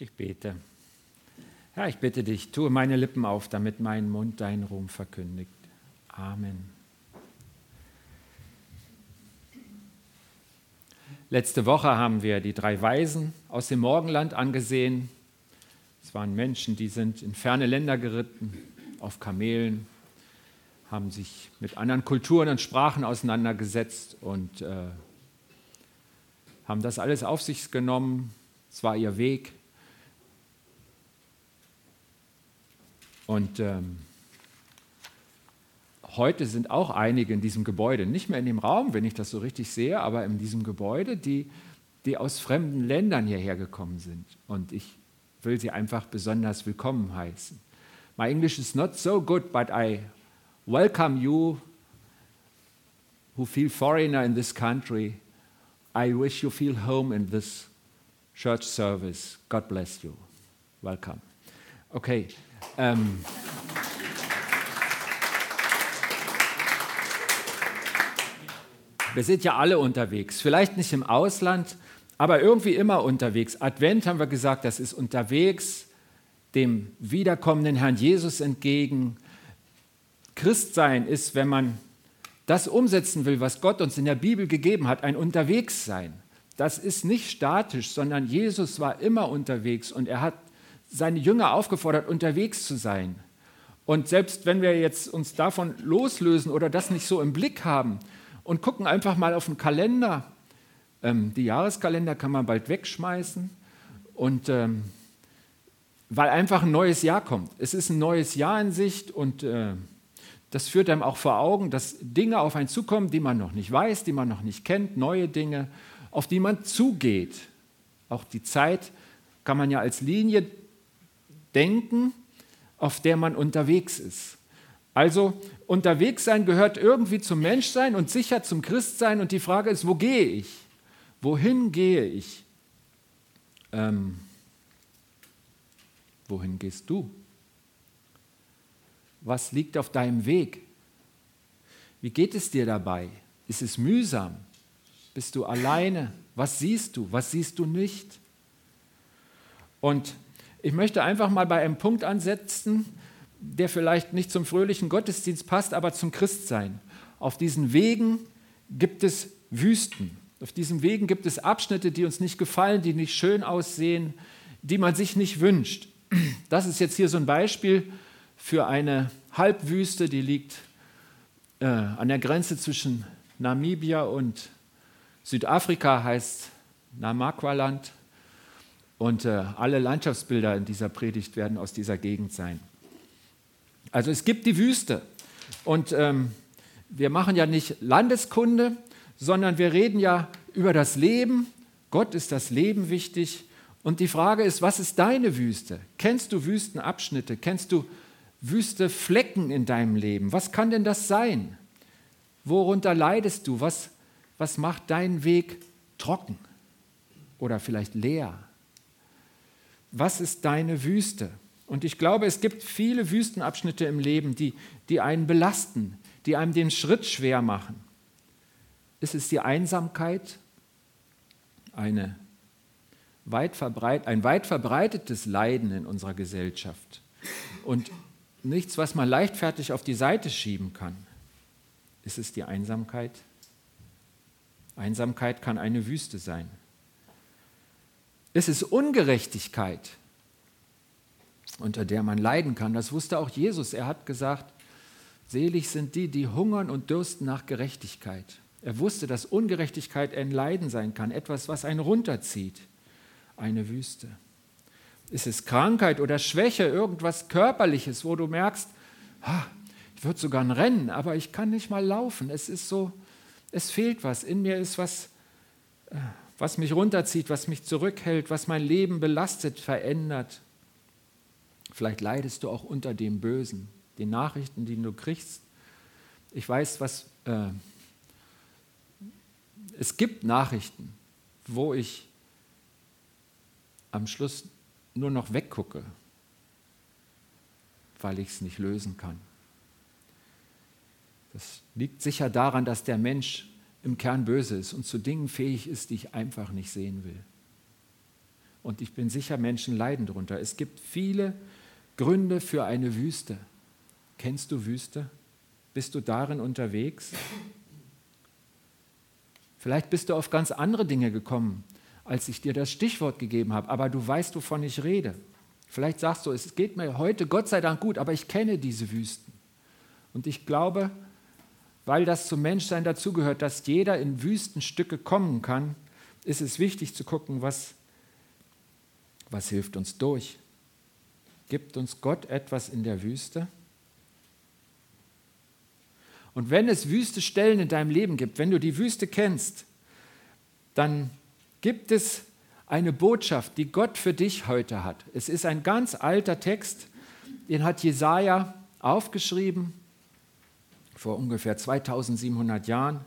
Ich bete. Herr, ich bitte dich, tue meine Lippen auf, damit mein Mund deinen Ruhm verkündigt. Amen. Letzte Woche haben wir die drei Weisen aus dem Morgenland angesehen. Es waren Menschen, die sind in ferne Länder geritten, auf Kamelen, haben sich mit anderen Kulturen und Sprachen auseinandergesetzt und äh, haben das alles auf sich genommen. Es war ihr Weg. Und ähm, heute sind auch einige in diesem Gebäude, nicht mehr in dem Raum, wenn ich das so richtig sehe, aber in diesem Gebäude, die, die aus fremden Ländern hierher gekommen sind. Und ich will sie einfach besonders willkommen heißen. My English is not so good, but I welcome you who feel foreigner in this country. I wish you feel home in this church service. God bless you. Welcome. Okay. Ähm, wir sind ja alle unterwegs, vielleicht nicht im Ausland, aber irgendwie immer unterwegs. Advent haben wir gesagt, das ist unterwegs dem wiederkommenden Herrn Jesus entgegen. Christsein ist, wenn man das umsetzen will, was Gott uns in der Bibel gegeben hat, ein Unterwegssein. Das ist nicht statisch, sondern Jesus war immer unterwegs und er hat seine Jünger aufgefordert, unterwegs zu sein. Und selbst wenn wir jetzt uns davon loslösen oder das nicht so im Blick haben und gucken einfach mal auf den Kalender, ähm, die Jahreskalender kann man bald wegschmeißen und ähm, weil einfach ein neues Jahr kommt. Es ist ein neues Jahr in Sicht und äh, das führt einem auch vor Augen, dass Dinge auf einen zukommen, die man noch nicht weiß, die man noch nicht kennt, neue Dinge, auf die man zugeht. Auch die Zeit kann man ja als Linie denken, auf der man unterwegs ist. Also unterwegs sein gehört irgendwie zum Menschsein und sicher zum Christsein. Und die Frage ist, wo gehe ich? Wohin gehe ich? Ähm, wohin gehst du? Was liegt auf deinem Weg? Wie geht es dir dabei? Ist es mühsam? Bist du alleine? Was siehst du? Was siehst du nicht? Und ich möchte einfach mal bei einem Punkt ansetzen, der vielleicht nicht zum fröhlichen Gottesdienst passt, aber zum Christsein. Auf diesen Wegen gibt es Wüsten. Auf diesen Wegen gibt es Abschnitte, die uns nicht gefallen, die nicht schön aussehen, die man sich nicht wünscht. Das ist jetzt hier so ein Beispiel für eine Halbwüste, die liegt äh, an der Grenze zwischen Namibia und Südafrika, heißt Namakwa-Land. Und äh, alle Landschaftsbilder in dieser Predigt werden aus dieser Gegend sein. Also es gibt die Wüste. Und ähm, wir machen ja nicht Landeskunde, sondern wir reden ja über das Leben. Gott ist das Leben wichtig. Und die Frage ist, was ist deine Wüste? Kennst du Wüstenabschnitte? Kennst du Wüste Flecken in deinem Leben? Was kann denn das sein? Worunter leidest du? Was, was macht deinen Weg trocken oder vielleicht leer? Was ist deine Wüste? Und ich glaube, es gibt viele Wüstenabschnitte im Leben, die, die einen belasten, die einem den Schritt schwer machen. Ist es die Einsamkeit, eine weit verbreit, ein weit verbreitetes Leiden in unserer Gesellschaft und nichts, was man leichtfertig auf die Seite schieben kann? Ist es die Einsamkeit? Einsamkeit kann eine Wüste sein. Es ist Ungerechtigkeit, unter der man leiden kann. Das wusste auch Jesus. Er hat gesagt, selig sind die, die hungern und dürsten nach Gerechtigkeit. Er wusste, dass Ungerechtigkeit ein Leiden sein kann, etwas, was einen runterzieht, eine Wüste. Ist es Krankheit oder Schwäche, irgendwas Körperliches, wo du merkst, ich würde sogar ein Rennen, aber ich kann nicht mal laufen. Es ist so, es fehlt was. In mir ist was, äh, was mich runterzieht, was mich zurückhält, was mein Leben belastet, verändert. Vielleicht leidest du auch unter dem Bösen, den Nachrichten, die du kriegst. Ich weiß, was äh, es gibt Nachrichten, wo ich am Schluss nur noch weggucke, weil ich es nicht lösen kann. Das liegt sicher daran, dass der Mensch im Kern böse ist und zu Dingen fähig ist, die ich einfach nicht sehen will. Und ich bin sicher, Menschen leiden darunter. Es gibt viele Gründe für eine Wüste. Kennst du Wüste? Bist du darin unterwegs? Vielleicht bist du auf ganz andere Dinge gekommen, als ich dir das Stichwort gegeben habe, aber du weißt, wovon ich rede. Vielleicht sagst du, es geht mir heute Gott sei Dank gut, aber ich kenne diese Wüsten. Und ich glaube, weil das zum Menschsein dazugehört, dass jeder in Wüstenstücke kommen kann, ist es wichtig zu gucken, was, was hilft uns durch. Gibt uns Gott etwas in der Wüste? Und wenn es wüste Stellen in deinem Leben gibt, wenn du die Wüste kennst, dann gibt es eine Botschaft, die Gott für dich heute hat. Es ist ein ganz alter Text, den hat Jesaja aufgeschrieben vor ungefähr 2700 Jahren.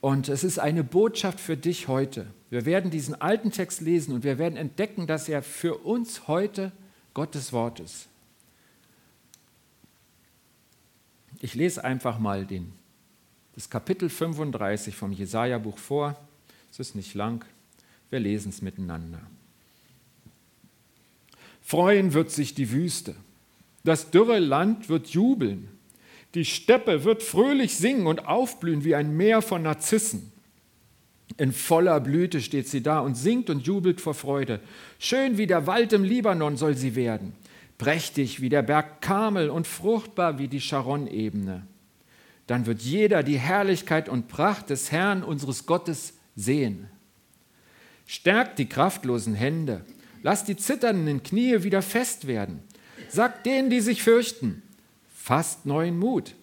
Und es ist eine Botschaft für dich heute. Wir werden diesen alten Text lesen und wir werden entdecken, dass er für uns heute Gottes Wort ist. Ich lese einfach mal den, das Kapitel 35 vom Jesaja-Buch vor. Es ist nicht lang. Wir lesen es miteinander. Freuen wird sich die Wüste. Das dürre Land wird jubeln. Die Steppe wird fröhlich singen und aufblühen wie ein Meer von Narzissen. In voller Blüte steht sie da und singt und jubelt vor Freude. Schön wie der Wald im Libanon soll sie werden, prächtig wie der Berg Karmel und fruchtbar wie die Sharon-Ebene. Dann wird jeder die Herrlichkeit und Pracht des Herrn unseres Gottes sehen. Stärkt die kraftlosen Hände, lasst die zitternden Knie wieder fest werden. Sagt denen, die sich fürchten, Fasst neuen Mut.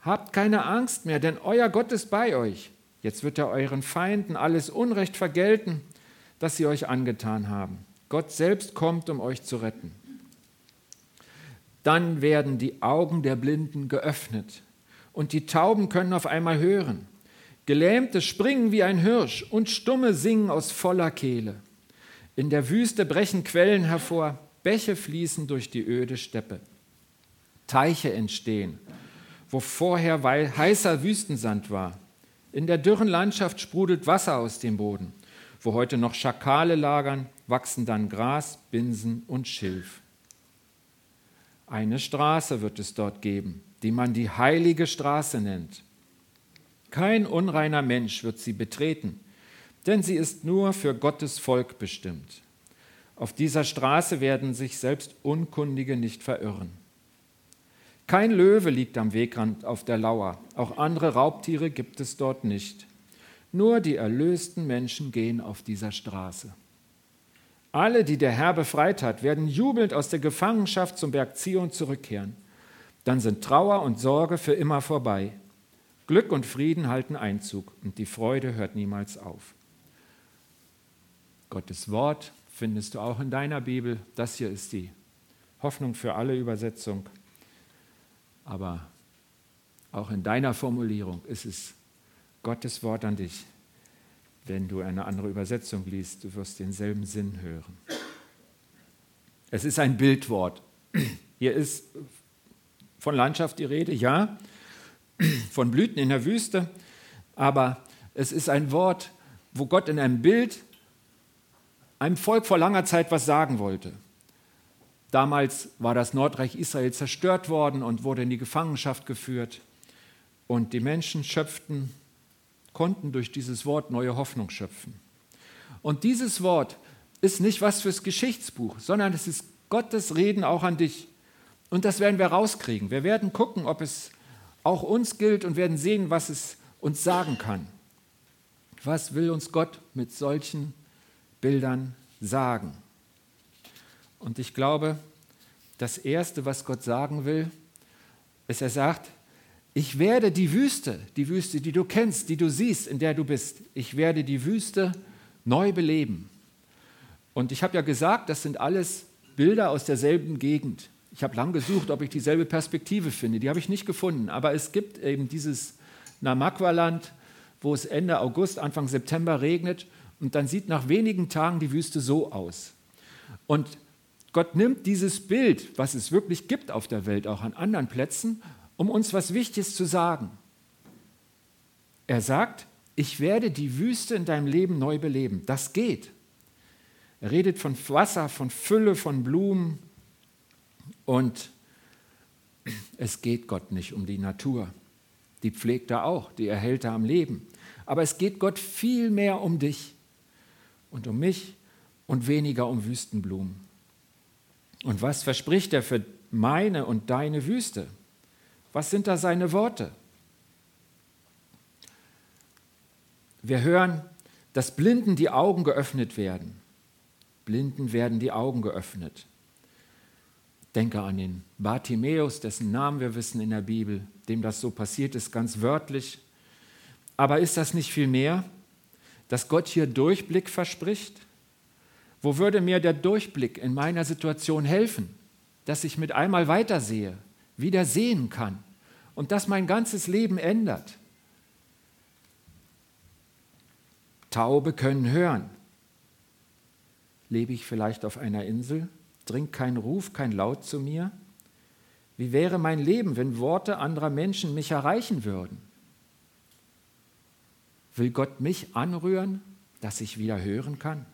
Habt keine Angst mehr, denn euer Gott ist bei euch. Jetzt wird er euren Feinden alles Unrecht vergelten, das sie euch angetan haben. Gott selbst kommt, um euch zu retten. Dann werden die Augen der Blinden geöffnet und die Tauben können auf einmal hören. Gelähmte springen wie ein Hirsch und Stumme singen aus voller Kehle. In der Wüste brechen Quellen hervor, Bäche fließen durch die öde Steppe. Teiche entstehen, wo vorher heißer Wüstensand war. In der dürren Landschaft sprudelt Wasser aus dem Boden. Wo heute noch Schakale lagern, wachsen dann Gras, Binsen und Schilf. Eine Straße wird es dort geben, die man die heilige Straße nennt. Kein unreiner Mensch wird sie betreten, denn sie ist nur für Gottes Volk bestimmt. Auf dieser Straße werden sich selbst Unkundige nicht verirren. Kein Löwe liegt am Wegrand auf der Lauer, auch andere Raubtiere gibt es dort nicht. Nur die erlösten Menschen gehen auf dieser Straße. Alle, die der Herr befreit hat, werden jubelnd aus der Gefangenschaft zum Berg Zion zurückkehren. Dann sind Trauer und Sorge für immer vorbei. Glück und Frieden halten Einzug und die Freude hört niemals auf. Gottes Wort findest du auch in deiner Bibel. Das hier ist die Hoffnung für alle Übersetzung. Aber auch in deiner Formulierung ist es Gottes Wort an dich. Wenn du eine andere Übersetzung liest, du wirst denselben Sinn hören. Es ist ein Bildwort. Hier ist von Landschaft die Rede, ja, von Blüten in der Wüste, aber es ist ein Wort, wo Gott in einem Bild einem Volk vor langer Zeit was sagen wollte. Damals war das Nordreich Israel zerstört worden und wurde in die Gefangenschaft geführt. Und die Menschen schöpften, konnten durch dieses Wort neue Hoffnung schöpfen. Und dieses Wort ist nicht was fürs Geschichtsbuch, sondern es ist Gottes Reden auch an dich. Und das werden wir rauskriegen. Wir werden gucken, ob es auch uns gilt und werden sehen, was es uns sagen kann. Was will uns Gott mit solchen Bildern sagen? Und ich glaube, das Erste, was Gott sagen will, ist, er sagt, ich werde die Wüste, die Wüste, die du kennst, die du siehst, in der du bist, ich werde die Wüste neu beleben. Und ich habe ja gesagt, das sind alles Bilder aus derselben Gegend. Ich habe lang gesucht, ob ich dieselbe Perspektive finde. Die habe ich nicht gefunden. Aber es gibt eben dieses Namakwa-Land, wo es Ende August, Anfang September regnet. Und dann sieht nach wenigen Tagen die Wüste so aus. Und Gott nimmt dieses Bild, was es wirklich gibt auf der Welt, auch an anderen Plätzen, um uns was Wichtiges zu sagen. Er sagt, ich werde die Wüste in deinem Leben neu beleben. Das geht. Er redet von Wasser, von Fülle, von Blumen. Und es geht Gott nicht um die Natur. Die pflegt er auch, die erhält er am Leben. Aber es geht Gott viel mehr um dich und um mich und weniger um Wüstenblumen. Und was verspricht er für meine und deine Wüste? Was sind da seine Worte? Wir hören, dass Blinden die Augen geöffnet werden. Blinden werden die Augen geöffnet. Denke an den Bartimäus, dessen Namen wir wissen in der Bibel, dem das so passiert ist, ganz wörtlich. Aber ist das nicht viel mehr, dass Gott hier Durchblick verspricht? Wo würde mir der Durchblick in meiner Situation helfen, dass ich mit einmal weitersehe, wieder sehen kann und das mein ganzes Leben ändert? Taube können hören. Lebe ich vielleicht auf einer Insel? Dringt kein Ruf, kein Laut zu mir? Wie wäre mein Leben, wenn Worte anderer Menschen mich erreichen würden? Will Gott mich anrühren, dass ich wieder hören kann,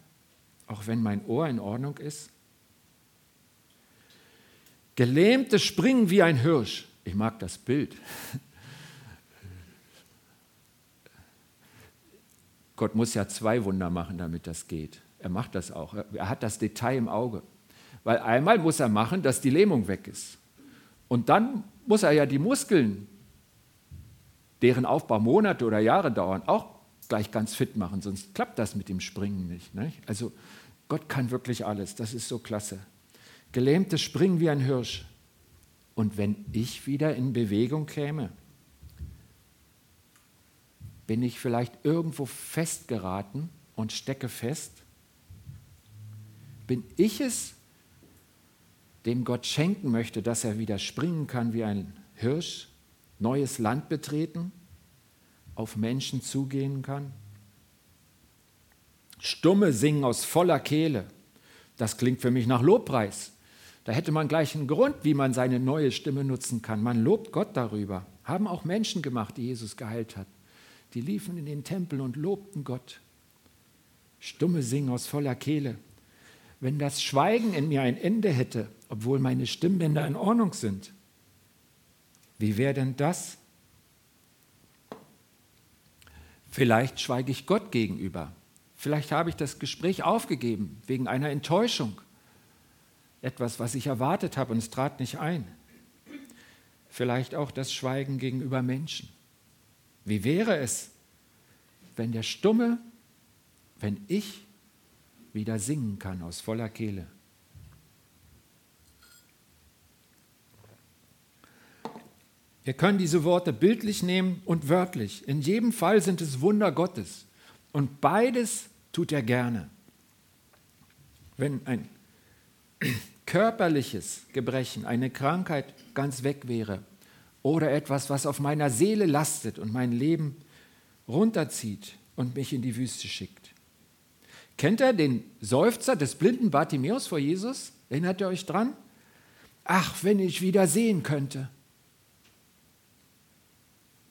auch wenn mein Ohr in Ordnung ist? Gelähmte springen wie ein Hirsch. Ich mag das Bild. Gott muss ja zwei Wunder machen, damit das geht. Er macht das auch. Er hat das Detail im Auge. Weil einmal muss er machen, dass die Lähmung weg ist. Und dann muss er ja die Muskeln, deren Aufbau Monate oder Jahre dauern, auch gleich ganz fit machen, sonst klappt das mit dem Springen nicht. nicht? Also Gott kann wirklich alles, das ist so klasse. Gelähmte springen wie ein Hirsch. Und wenn ich wieder in Bewegung käme, bin ich vielleicht irgendwo festgeraten und stecke fest? Bin ich es, dem Gott schenken möchte, dass er wieder springen kann wie ein Hirsch, neues Land betreten, auf Menschen zugehen kann? Stumme singen aus voller Kehle. Das klingt für mich nach Lobpreis. Da hätte man gleich einen Grund, wie man seine neue Stimme nutzen kann. Man lobt Gott darüber. Haben auch Menschen gemacht, die Jesus geheilt hat. Die liefen in den Tempel und lobten Gott. Stumme singen aus voller Kehle. Wenn das Schweigen in mir ein Ende hätte, obwohl meine Stimmbänder in Ordnung sind, wie wäre denn das? Vielleicht schweige ich Gott gegenüber. Vielleicht habe ich das Gespräch aufgegeben wegen einer Enttäuschung. Etwas, was ich erwartet habe und es trat nicht ein. Vielleicht auch das Schweigen gegenüber Menschen. Wie wäre es, wenn der Stumme, wenn ich wieder singen kann aus voller Kehle? Wir können diese Worte bildlich nehmen und wörtlich. In jedem Fall sind es Wunder Gottes. Und beides tut er gerne. Wenn ein körperliches Gebrechen, eine Krankheit ganz weg wäre oder etwas, was auf meiner Seele lastet und mein Leben runterzieht und mich in die Wüste schickt. Kennt ihr den Seufzer des blinden Bartimäus vor Jesus? Erinnert ihr euch dran? Ach, wenn ich wieder sehen könnte.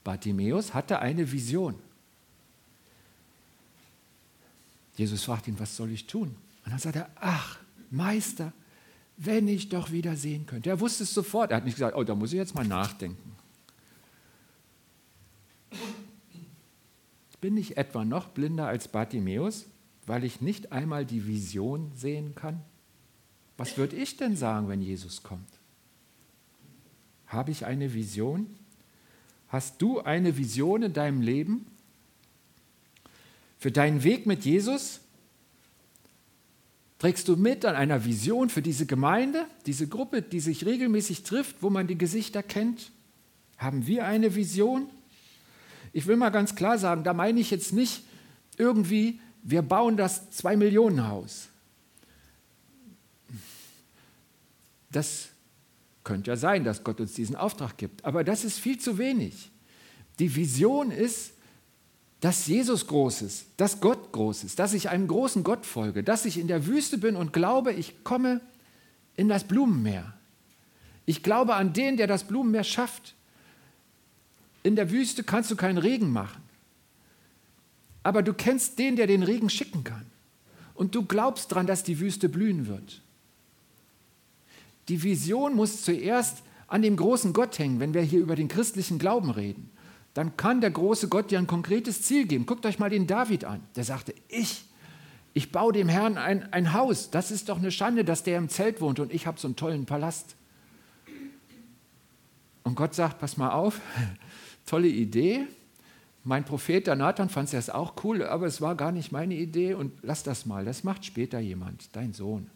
Bartimäus hatte eine Vision. Jesus fragt ihn, was soll ich tun? Und dann sagt er, ach, Meister, wenn ich doch wieder sehen könnte. Er wusste es sofort. Er hat nicht gesagt, oh, da muss ich jetzt mal nachdenken. Bin ich etwa noch blinder als Bartimäus, weil ich nicht einmal die Vision sehen kann? Was würde ich denn sagen, wenn Jesus kommt? Habe ich eine Vision? Hast du eine Vision in deinem Leben? Für deinen Weg mit Jesus? Trägst du mit an einer Vision für diese Gemeinde, diese Gruppe, die sich regelmäßig trifft, wo man die Gesichter kennt? Haben wir eine Vision? Ich will mal ganz klar sagen, da meine ich jetzt nicht irgendwie, wir bauen das Zwei-Millionen-Haus. Das könnte ja sein, dass Gott uns diesen Auftrag gibt, aber das ist viel zu wenig. Die Vision ist, dass Jesus groß ist, dass Gott groß ist, dass ich einem großen Gott folge, dass ich in der Wüste bin und glaube, ich komme in das Blumenmeer. Ich glaube an den, der das Blumenmeer schafft. In der Wüste kannst du keinen Regen machen. Aber du kennst den, der den Regen schicken kann. und du glaubst daran, dass die Wüste blühen wird. Die Vision muss zuerst an dem großen Gott hängen, wenn wir hier über den christlichen Glauben reden. Dann kann der große Gott dir ein konkretes Ziel geben. Guckt euch mal den David an. Der sagte, ich, ich baue dem Herrn ein, ein Haus. Das ist doch eine Schande, dass der im Zelt wohnt und ich habe so einen tollen Palast. Und Gott sagt, pass mal auf, tolle Idee. Mein Prophet, der Nathan, fand es auch cool, aber es war gar nicht meine Idee und lass das mal, das macht später jemand, dein Sohn.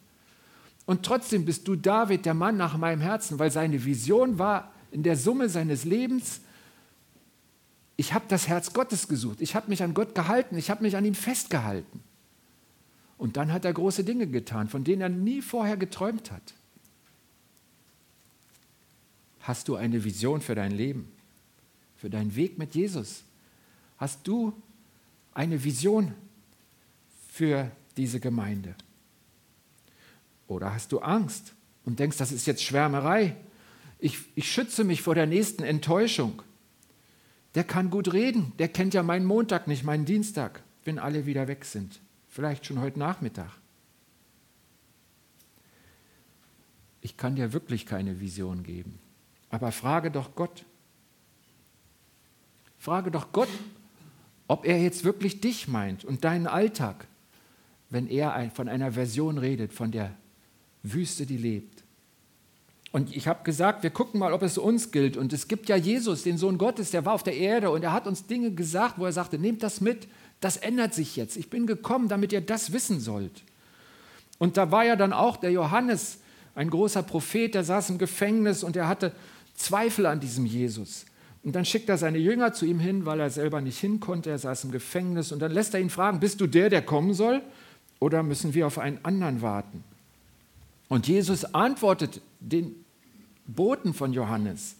Und trotzdem bist du David, der Mann nach meinem Herzen, weil seine Vision war in der Summe seines Lebens, ich habe das Herz Gottes gesucht, ich habe mich an Gott gehalten, ich habe mich an ihm festgehalten. Und dann hat er große Dinge getan, von denen er nie vorher geträumt hat. Hast du eine Vision für dein Leben, für deinen Weg mit Jesus? Hast du eine Vision für diese Gemeinde? Oder hast du Angst und denkst, das ist jetzt Schwärmerei? Ich, ich schütze mich vor der nächsten Enttäuschung. Der kann gut reden, der kennt ja meinen Montag nicht, meinen Dienstag, wenn alle wieder weg sind. Vielleicht schon heute Nachmittag. Ich kann dir wirklich keine Vision geben. Aber frage doch Gott. Frage doch Gott, ob er jetzt wirklich dich meint und deinen Alltag, wenn er von einer Version redet, von der Wüste, die lebt. Und ich habe gesagt, wir gucken mal, ob es uns gilt. Und es gibt ja Jesus, den Sohn Gottes, der war auf der Erde und er hat uns Dinge gesagt, wo er sagte, nehmt das mit, das ändert sich jetzt. Ich bin gekommen, damit ihr das wissen sollt. Und da war ja dann auch der Johannes, ein großer Prophet, der saß im Gefängnis und er hatte Zweifel an diesem Jesus. Und dann schickt er seine Jünger zu ihm hin, weil er selber nicht hin konnte. Er saß im Gefängnis. Und dann lässt er ihn fragen: Bist du der, der kommen soll? Oder müssen wir auf einen anderen warten? Und Jesus antwortet den Boten von Johannes: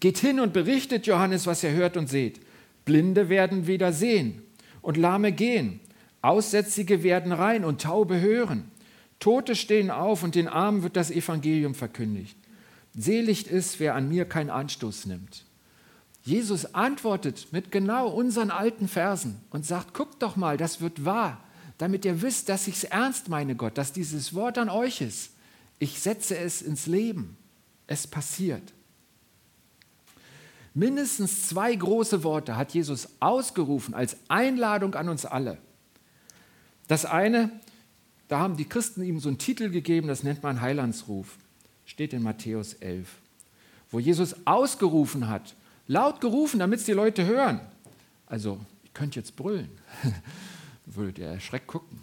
Geht hin und berichtet Johannes, was ihr hört und seht. Blinde werden wieder sehen und Lahme gehen. Aussätzige werden rein und Taube hören. Tote stehen auf und den Armen wird das Evangelium verkündigt. Selig ist, wer an mir keinen Anstoß nimmt. Jesus antwortet mit genau unseren alten Versen und sagt, guckt doch mal, das wird wahr, damit ihr wisst, dass ich es ernst meine, Gott, dass dieses Wort an euch ist. Ich setze es ins Leben. Es passiert. Mindestens zwei große Worte hat Jesus ausgerufen als Einladung an uns alle. Das eine, da haben die Christen ihm so einen Titel gegeben, das nennt man Heilandsruf steht in Matthäus 11, wo Jesus ausgerufen hat, laut gerufen, damit es die Leute hören. Also, ich könnte jetzt brüllen, würdet ihr erschreckt gucken.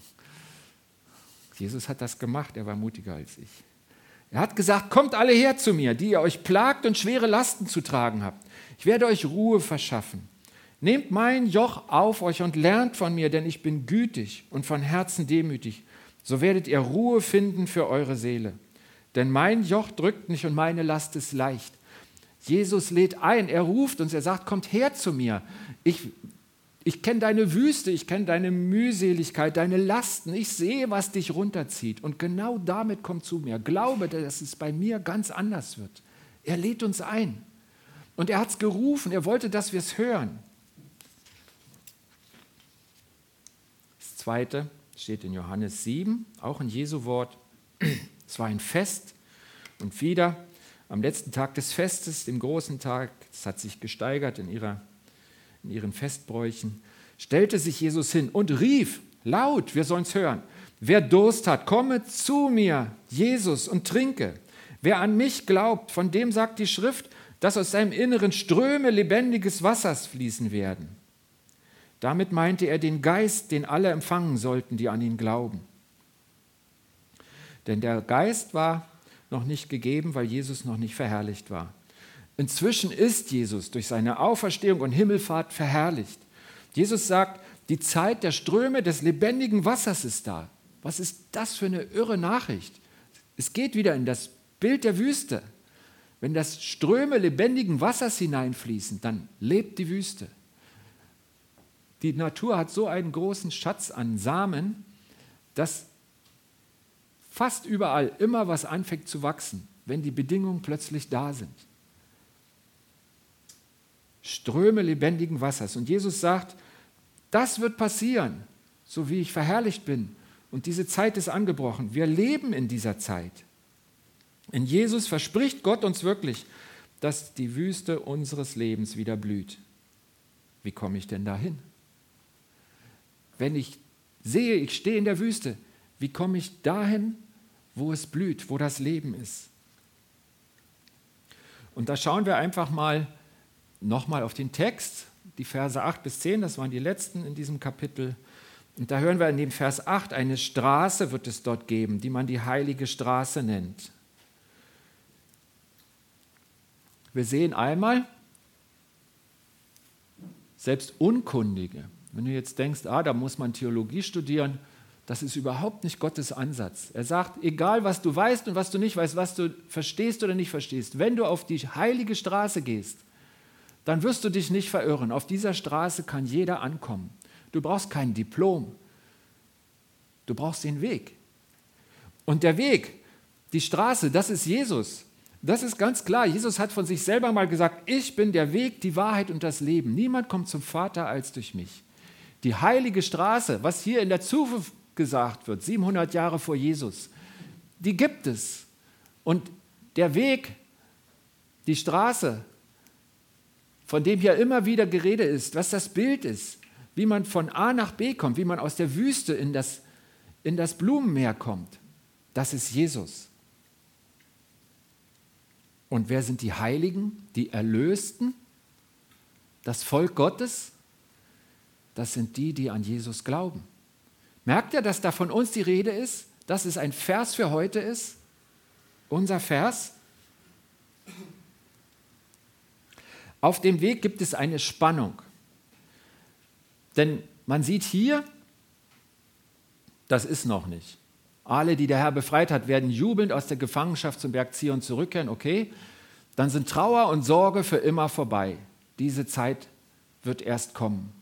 Jesus hat das gemacht, er war mutiger als ich. Er hat gesagt, kommt alle her zu mir, die ihr euch plagt und schwere Lasten zu tragen habt. Ich werde euch Ruhe verschaffen. Nehmt mein Joch auf euch und lernt von mir, denn ich bin gütig und von Herzen demütig. So werdet ihr Ruhe finden für eure Seele. Denn mein Joch drückt nicht und meine Last ist leicht. Jesus lädt ein, er ruft uns, er sagt, kommt her zu mir. Ich, ich kenne deine Wüste, ich kenne deine Mühseligkeit, deine Lasten. Ich sehe, was dich runterzieht. Und genau damit kommt zu mir. Glaube, dass es bei mir ganz anders wird. Er lädt uns ein. Und er hat es gerufen, er wollte, dass wir es hören. Das zweite steht in Johannes 7, auch ein Jesu Wort. Es war ein Fest und wieder am letzten Tag des Festes, dem großen Tag, es hat sich gesteigert in, ihrer, in ihren Festbräuchen, stellte sich Jesus hin und rief laut, wir sollen es hören, wer Durst hat, komme zu mir, Jesus, und trinke. Wer an mich glaubt, von dem sagt die Schrift, dass aus seinem Inneren Ströme lebendiges Wassers fließen werden. Damit meinte er den Geist, den alle empfangen sollten, die an ihn glauben. Denn der Geist war noch nicht gegeben, weil Jesus noch nicht verherrlicht war. Inzwischen ist Jesus durch seine Auferstehung und Himmelfahrt verherrlicht. Jesus sagt, die Zeit der Ströme des lebendigen Wassers ist da. Was ist das für eine irre Nachricht? Es geht wieder in das Bild der Wüste. Wenn das Ströme lebendigen Wassers hineinfließen, dann lebt die Wüste. Die Natur hat so einen großen Schatz an Samen, dass fast überall immer was anfängt zu wachsen, wenn die Bedingungen plötzlich da sind. Ströme lebendigen Wassers. Und Jesus sagt, das wird passieren, so wie ich verherrlicht bin Und diese Zeit ist angebrochen. Wir leben in dieser Zeit. In Jesus verspricht Gott uns wirklich, dass die Wüste unseres Lebens wieder blüht. Wie komme ich denn dahin? Wenn ich sehe, ich stehe in der Wüste, wie komme ich dahin, wo es blüht, wo das Leben ist? Und da schauen wir einfach mal nochmal auf den Text, die Verse 8 bis 10, das waren die letzten in diesem Kapitel. Und da hören wir in dem Vers 8, eine Straße wird es dort geben, die man die heilige Straße nennt. Wir sehen einmal, selbst Unkundige, wenn du jetzt denkst, ah, da muss man Theologie studieren, das ist überhaupt nicht Gottes Ansatz. Er sagt, egal was du weißt und was du nicht weißt, was du verstehst oder nicht verstehst, wenn du auf die heilige Straße gehst, dann wirst du dich nicht verirren. Auf dieser Straße kann jeder ankommen. Du brauchst kein Diplom. Du brauchst den Weg. Und der Weg, die Straße, das ist Jesus. Das ist ganz klar. Jesus hat von sich selber mal gesagt, ich bin der Weg, die Wahrheit und das Leben. Niemand kommt zum Vater als durch mich. Die heilige Straße, was hier in der Zukunft gesagt wird, 700 Jahre vor Jesus, die gibt es. Und der Weg, die Straße, von dem hier immer wieder Gerede ist, was das Bild ist, wie man von A nach B kommt, wie man aus der Wüste in das, in das Blumenmeer kommt, das ist Jesus. Und wer sind die Heiligen, die Erlösten, das Volk Gottes? Das sind die, die an Jesus glauben. Merkt ihr, dass da von uns die Rede ist, dass es ein Vers für heute ist? Unser Vers? Auf dem Weg gibt es eine Spannung. Denn man sieht hier, das ist noch nicht. Alle, die der Herr befreit hat, werden jubelnd aus der Gefangenschaft zum Berg Zion zurückkehren, okay? Dann sind Trauer und Sorge für immer vorbei. Diese Zeit wird erst kommen.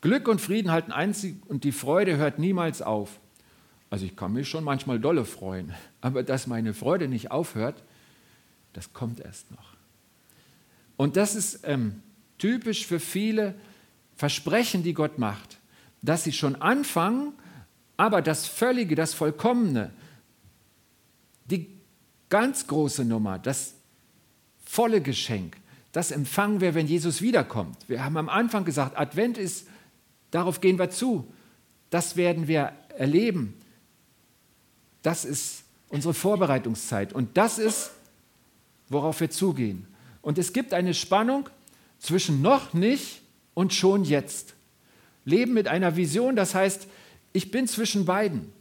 Glück und Frieden halten einzig und die Freude hört niemals auf. Also ich kann mich schon manchmal dolle freuen, aber dass meine Freude nicht aufhört, das kommt erst noch. Und das ist ähm, typisch für viele Versprechen, die Gott macht, dass sie schon anfangen, aber das Völlige, das Vollkommene, die ganz große Nummer, das volle Geschenk, das empfangen wir, wenn Jesus wiederkommt. Wir haben am Anfang gesagt, Advent ist, darauf gehen wir zu. Das werden wir erleben. Das ist unsere Vorbereitungszeit. Und das ist, worauf wir zugehen. Und es gibt eine Spannung zwischen noch nicht und schon jetzt. Leben mit einer Vision, das heißt, ich bin zwischen beiden.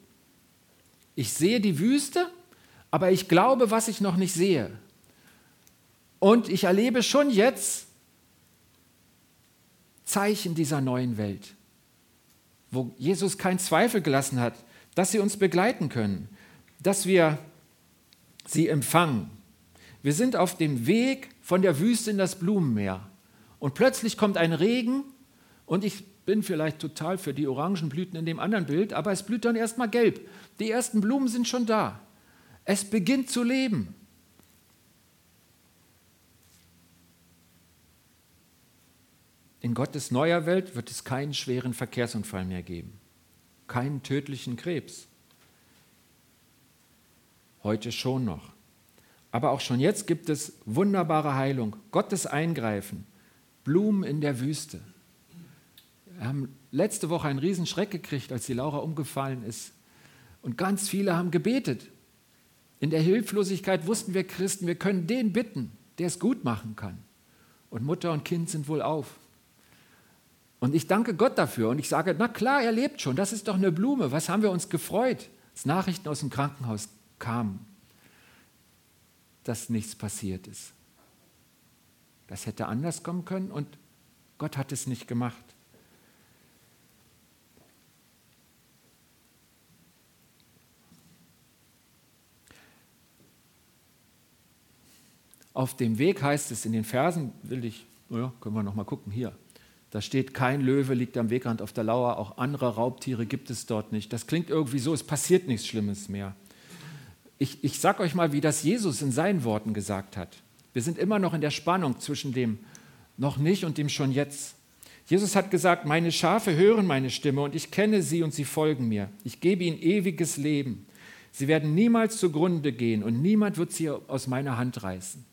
Ich sehe die Wüste, aber ich glaube, was ich noch nicht sehe. Und ich erlebe schon jetzt Zeichen dieser neuen Welt, wo Jesus keinen Zweifel gelassen hat, dass sie uns begleiten können, dass wir sie empfangen. Wir sind auf dem Weg von der Wüste in das Blumenmeer. Und plötzlich kommt ein Regen und ich bin vielleicht total für die Orangenblüten in dem anderen Bild, aber es blüht dann erstmal gelb. Die ersten Blumen sind schon da. Es beginnt zu leben. In Gottes neuer Welt wird es keinen schweren Verkehrsunfall mehr geben, keinen tödlichen Krebs. Heute schon noch. Aber auch schon jetzt gibt es wunderbare Heilung, Gottes Eingreifen, Blumen in der Wüste. Wir haben letzte Woche einen Riesenschreck gekriegt, als die Laura umgefallen ist. Und ganz viele haben gebetet. In der Hilflosigkeit wussten wir Christen, wir können den bitten, der es gut machen kann. Und Mutter und Kind sind wohl auf. Und ich danke Gott dafür und ich sage, na klar, er lebt schon, das ist doch eine Blume. Was haben wir uns gefreut, als Nachrichten aus dem Krankenhaus kamen? Dass nichts passiert ist. Das hätte anders kommen können und Gott hat es nicht gemacht. Auf dem Weg heißt es in den Versen, will ich, ja, können wir noch mal gucken, hier. Da steht, kein Löwe liegt am Wegrand auf der Lauer, auch andere Raubtiere gibt es dort nicht. Das klingt irgendwie so, es passiert nichts Schlimmes mehr. Ich, ich sage euch mal, wie das Jesus in seinen Worten gesagt hat. Wir sind immer noch in der Spannung zwischen dem noch nicht und dem schon jetzt. Jesus hat gesagt, meine Schafe hören meine Stimme und ich kenne sie und sie folgen mir. Ich gebe ihnen ewiges Leben. Sie werden niemals zugrunde gehen und niemand wird sie aus meiner Hand reißen.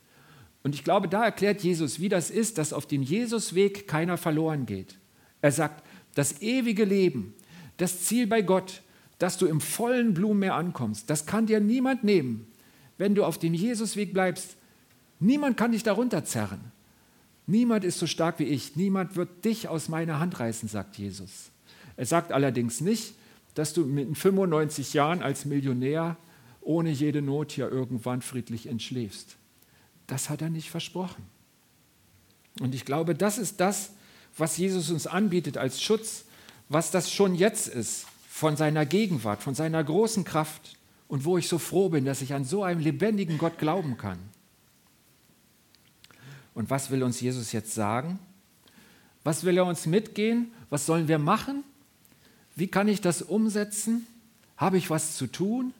Und ich glaube, da erklärt Jesus, wie das ist, dass auf dem Jesusweg keiner verloren geht. Er sagt, das ewige Leben, das Ziel bei Gott, dass du im vollen Blumenmeer ankommst, das kann dir niemand nehmen. Wenn du auf dem Jesusweg bleibst, niemand kann dich darunter zerren. Niemand ist so stark wie ich. Niemand wird dich aus meiner Hand reißen, sagt Jesus. Er sagt allerdings nicht, dass du mit 95 Jahren als Millionär ohne jede Not hier irgendwann friedlich entschläfst. Das hat er nicht versprochen. Und ich glaube, das ist das, was Jesus uns anbietet als Schutz, was das schon jetzt ist, von seiner Gegenwart, von seiner großen Kraft und wo ich so froh bin, dass ich an so einen lebendigen Gott glauben kann. Und was will uns Jesus jetzt sagen? Was will er uns mitgehen? Was sollen wir machen? Wie kann ich das umsetzen? Habe ich was zu tun?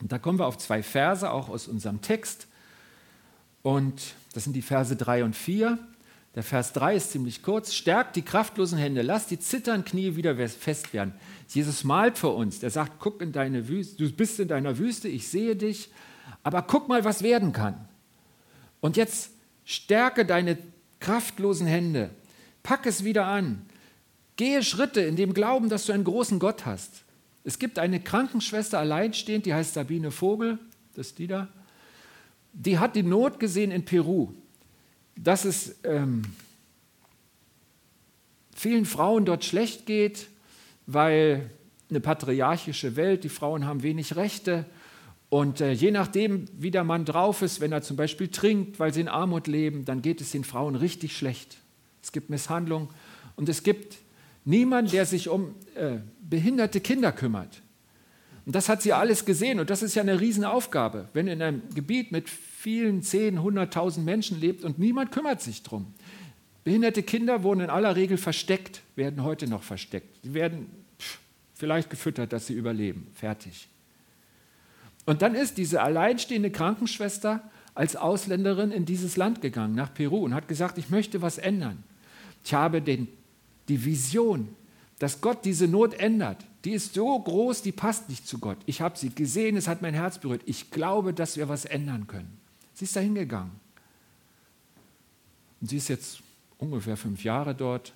Und da kommen wir auf zwei Verse, auch aus unserem Text. Und das sind die Verse 3 und 4. Der Vers 3 ist ziemlich kurz. Stärkt die kraftlosen Hände, lasst die zitternden Knie wieder fest werden. Jesus malt für uns. Er sagt, guck in deine Wüste, du bist in deiner Wüste, ich sehe dich, aber guck mal, was werden kann. Und jetzt stärke deine kraftlosen Hände, pack es wieder an, gehe Schritte in dem Glauben, dass du einen großen Gott hast. Es gibt eine Krankenschwester alleinstehend, die heißt Sabine Vogel, das ist die da. Die hat die Not gesehen in Peru dass es ähm, vielen Frauen dort schlecht geht, weil eine patriarchische Welt, die Frauen haben wenig Rechte. Und äh, je nachdem, wie der Mann drauf ist, wenn er zum Beispiel trinkt, weil sie in Armut leben, dann geht es den Frauen richtig schlecht. Es gibt Misshandlung und es gibt niemanden, der sich um äh, behinderte Kinder kümmert. Und das hat sie alles gesehen und das ist ja eine Riesenaufgabe, wenn in einem Gebiet mit vielen zehn, hunderttausend Menschen lebt und niemand kümmert sich drum. Behinderte Kinder wurden in aller Regel versteckt, werden heute noch versteckt. Sie werden vielleicht gefüttert, dass sie überleben. Fertig. Und dann ist diese alleinstehende Krankenschwester als Ausländerin in dieses Land gegangen, nach Peru, und hat gesagt, ich möchte was ändern. Ich habe den, die Vision, dass Gott diese Not ändert. Die ist so groß, die passt nicht zu Gott. Ich habe sie gesehen, es hat mein Herz berührt. Ich glaube, dass wir was ändern können. Sie ist da hingegangen. Und sie ist jetzt ungefähr fünf Jahre dort.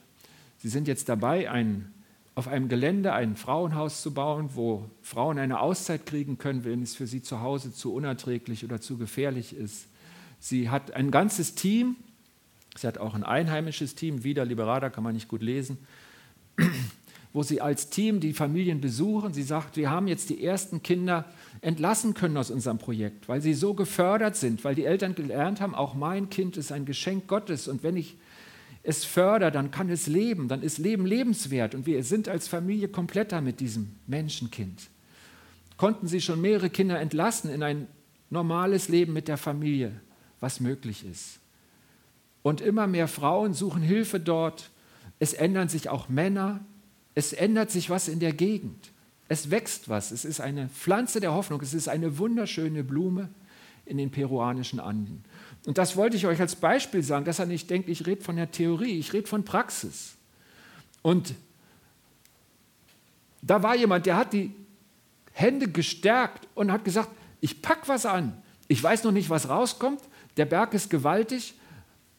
Sie sind jetzt dabei, ein, auf einem Gelände ein Frauenhaus zu bauen, wo Frauen eine Auszeit kriegen können, wenn es für sie zu Hause zu unerträglich oder zu gefährlich ist. Sie hat ein ganzes Team. Sie hat auch ein einheimisches Team, wieder Liberada, kann man nicht gut lesen wo sie als Team die Familien besuchen. Sie sagt, wir haben jetzt die ersten Kinder entlassen können aus unserem Projekt, weil sie so gefördert sind, weil die Eltern gelernt haben, auch mein Kind ist ein Geschenk Gottes und wenn ich es fördere, dann kann es leben, dann ist Leben lebenswert und wir sind als Familie kompletter mit diesem Menschenkind. Konnten sie schon mehrere Kinder entlassen in ein normales Leben mit der Familie, was möglich ist. Und immer mehr Frauen suchen Hilfe dort. Es ändern sich auch Männer, es ändert sich was in der Gegend. Es wächst was. Es ist eine Pflanze der Hoffnung. Es ist eine wunderschöne Blume in den peruanischen Anden. Und das wollte ich euch als Beispiel sagen, dass er nicht denkt, ich rede von der Theorie, ich rede von Praxis. Und da war jemand, der hat die Hände gestärkt und hat gesagt, ich pack was an. Ich weiß noch nicht, was rauskommt. Der Berg ist gewaltig,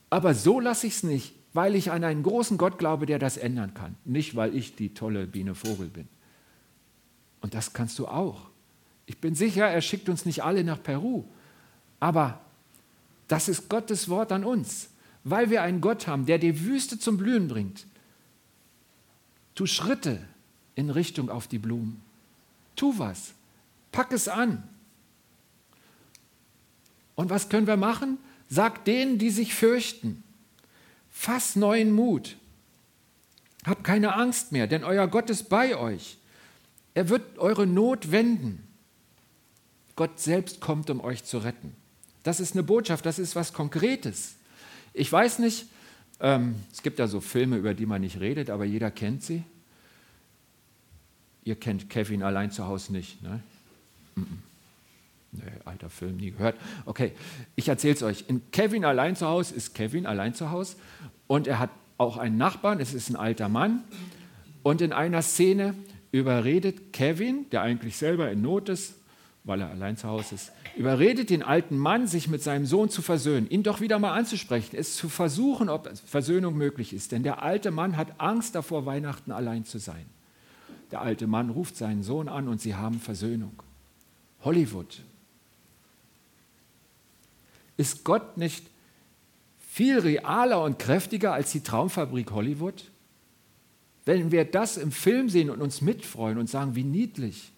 aber so lasse ich es nicht weil ich an einen großen Gott glaube, der das ändern kann. Nicht, weil ich die tolle Biene Vogel bin. Und das kannst du auch. Ich bin sicher, er schickt uns nicht alle nach Peru. Aber das ist Gottes Wort an uns. Weil wir einen Gott haben, der die Wüste zum Blühen bringt. Tu Schritte in Richtung auf die Blumen. Tu was. Pack es an. Und was können wir machen? Sag denen, die sich fürchten, Fass neuen Mut. Habt keine Angst mehr, denn euer Gott ist bei euch. Er wird eure Not wenden. Gott selbst kommt, um euch zu retten. Das ist eine Botschaft, das ist was Konkretes. Ich weiß nicht, ähm, es gibt ja so Filme, über die man nicht redet, aber jeder kennt sie. Ihr kennt Kevin allein zu Hause nicht, ne? Mm -mm. Nee, alter Film, nie gehört. Okay, ich erzähle es euch. In Kevin allein zu Hause ist Kevin allein zu Hause und er hat auch einen Nachbarn, es ist ein alter Mann. Und in einer Szene überredet Kevin, der eigentlich selber in Not ist, weil er allein zu Hause ist, überredet den alten Mann, sich mit seinem Sohn zu versöhnen, ihn doch wieder mal anzusprechen, es zu versuchen, ob Versöhnung möglich ist. Denn der alte Mann hat Angst davor, Weihnachten allein zu sein. Der alte Mann ruft seinen Sohn an und sie haben Versöhnung. Hollywood. Ist Gott nicht viel realer und kräftiger als die Traumfabrik Hollywood? Wenn wir das im Film sehen und uns mitfreuen und sagen, wie niedlich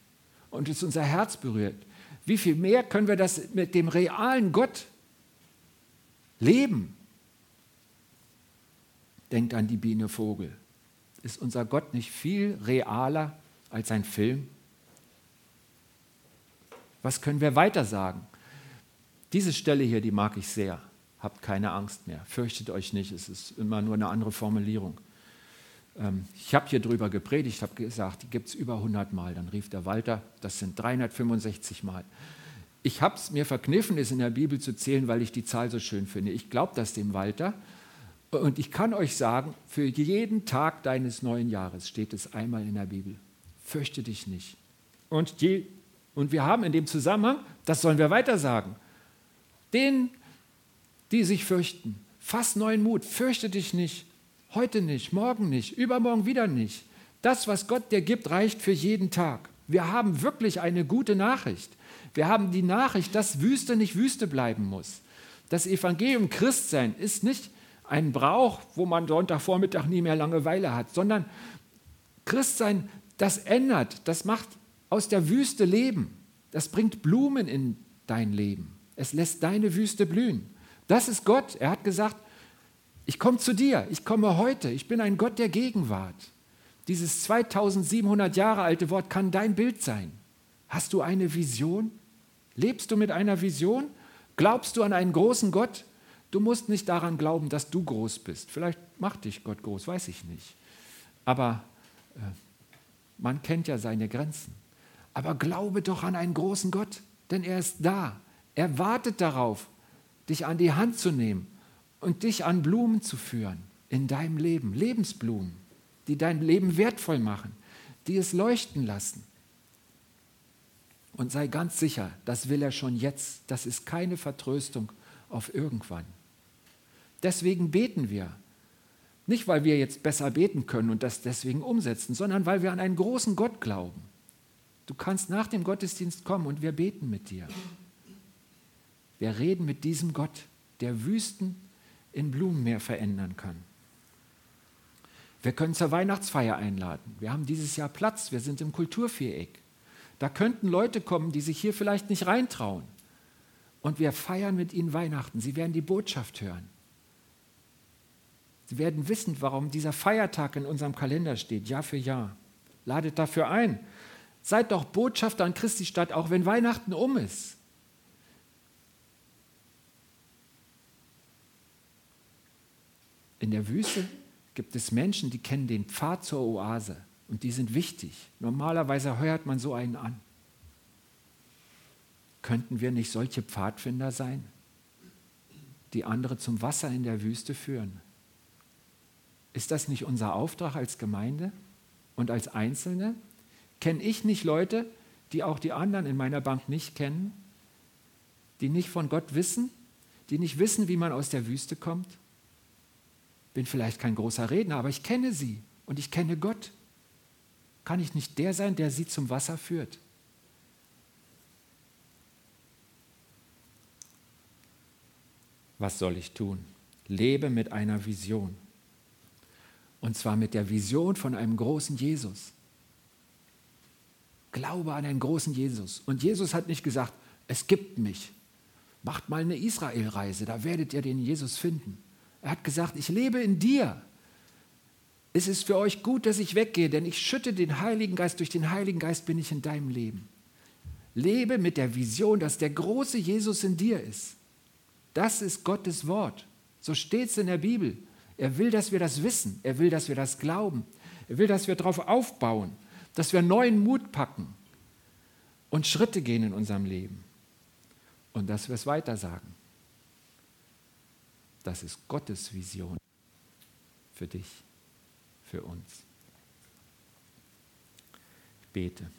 und es unser Herz berührt, wie viel mehr können wir das mit dem realen Gott leben? Denkt an die Biene Vogel. Ist unser Gott nicht viel realer als ein Film? Was können wir weiter sagen? Diese Stelle hier, die mag ich sehr. Habt keine Angst mehr. Fürchtet euch nicht. Es ist immer nur eine andere Formulierung. Ähm, ich habe hier drüber gepredigt, habe gesagt, die gibt es über 100 Mal. Dann rief der Walter, das sind 365 Mal. Ich habe es mir verkniffen, es in der Bibel zu zählen, weil ich die Zahl so schön finde. Ich glaube das dem Walter. Und ich kann euch sagen, für jeden Tag deines neuen Jahres steht es einmal in der Bibel. Fürchte dich nicht. Und, je, und wir haben in dem Zusammenhang, das sollen wir weiter sagen, denen, die sich fürchten, fass neuen Mut, fürchte dich nicht. Heute nicht, morgen nicht, übermorgen wieder nicht. Das, was Gott dir gibt, reicht für jeden Tag. Wir haben wirklich eine gute Nachricht. Wir haben die Nachricht, dass Wüste nicht Wüste bleiben muss. Das Evangelium Christsein ist nicht ein Brauch, wo man Sonntagvormittag nie mehr Langeweile hat, sondern Christsein, das ändert, das macht aus der Wüste Leben. Das bringt Blumen in dein Leben. Es lässt deine Wüste blühen. Das ist Gott. Er hat gesagt, ich komme zu dir, ich komme heute, ich bin ein Gott der Gegenwart. Dieses 2700 Jahre alte Wort kann dein Bild sein. Hast du eine Vision? Lebst du mit einer Vision? Glaubst du an einen großen Gott? Du musst nicht daran glauben, dass du groß bist. Vielleicht macht dich Gott groß, weiß ich nicht. Aber äh, man kennt ja seine Grenzen. Aber glaube doch an einen großen Gott, denn er ist da. Er wartet darauf, dich an die Hand zu nehmen und dich an Blumen zu führen in deinem Leben, Lebensblumen, die dein Leben wertvoll machen, die es leuchten lassen. Und sei ganz sicher, das will er schon jetzt. Das ist keine Vertröstung auf irgendwann. Deswegen beten wir. Nicht, weil wir jetzt besser beten können und das deswegen umsetzen, sondern weil wir an einen großen Gott glauben. Du kannst nach dem Gottesdienst kommen und wir beten mit dir. Wir reden mit diesem Gott, der Wüsten in Blumenmeer verändern kann. Wir können zur Weihnachtsfeier einladen. Wir haben dieses Jahr Platz, wir sind im Kulturviereck. Da könnten Leute kommen, die sich hier vielleicht nicht reintrauen. Und wir feiern mit ihnen Weihnachten. Sie werden die Botschaft hören. Sie werden wissen, warum dieser Feiertag in unserem Kalender steht, Jahr für Jahr. Ladet dafür ein. Seid doch Botschafter an Christi Stadt, auch wenn Weihnachten um ist. In der Wüste gibt es Menschen, die kennen den Pfad zur Oase und die sind wichtig. Normalerweise heuert man so einen an. Könnten wir nicht solche Pfadfinder sein, die andere zum Wasser in der Wüste führen? Ist das nicht unser Auftrag als Gemeinde und als Einzelne? Kenne ich nicht Leute, die auch die anderen in meiner Bank nicht kennen, die nicht von Gott wissen, die nicht wissen, wie man aus der Wüste kommt? Bin vielleicht kein großer Redner, aber ich kenne sie und ich kenne Gott. Kann ich nicht der sein, der sie zum Wasser führt? Was soll ich tun? Lebe mit einer Vision. Und zwar mit der Vision von einem großen Jesus. Glaube an einen großen Jesus. Und Jesus hat nicht gesagt, es gibt mich. Macht mal eine Israelreise, da werdet ihr den Jesus finden. Er hat gesagt, ich lebe in dir. Es ist für euch gut, dass ich weggehe, denn ich schütte den Heiligen Geist, durch den Heiligen Geist bin ich in deinem Leben. Lebe mit der Vision, dass der große Jesus in dir ist. Das ist Gottes Wort. So steht es in der Bibel. Er will, dass wir das wissen. Er will, dass wir das glauben. Er will, dass wir darauf aufbauen, dass wir neuen Mut packen und Schritte gehen in unserem Leben und dass wir es weiter sagen. Das ist Gottes Vision für dich, für uns. Ich bete.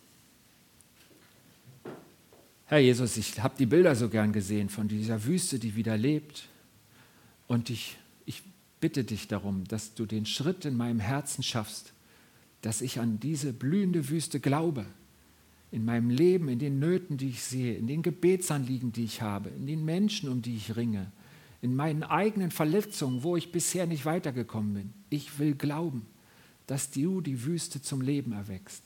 Herr Jesus, ich habe die Bilder so gern gesehen von dieser Wüste, die wieder lebt. Und ich, ich bitte dich darum, dass du den Schritt in meinem Herzen schaffst, dass ich an diese blühende Wüste glaube. In meinem Leben, in den Nöten, die ich sehe, in den Gebetsanliegen, die ich habe, in den Menschen, um die ich ringe, in meinen eigenen Verletzungen, wo ich bisher nicht weitergekommen bin. Ich will glauben, dass du die Wüste zum Leben erwächst.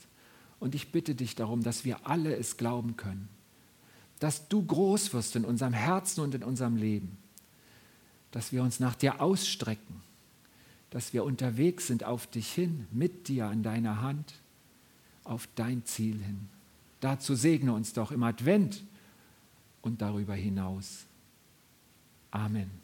Und ich bitte dich darum, dass wir alle es glauben können dass du groß wirst in unserem Herzen und in unserem Leben, dass wir uns nach dir ausstrecken, dass wir unterwegs sind auf dich hin, mit dir an deiner Hand, auf dein Ziel hin. Dazu segne uns doch im Advent und darüber hinaus. Amen.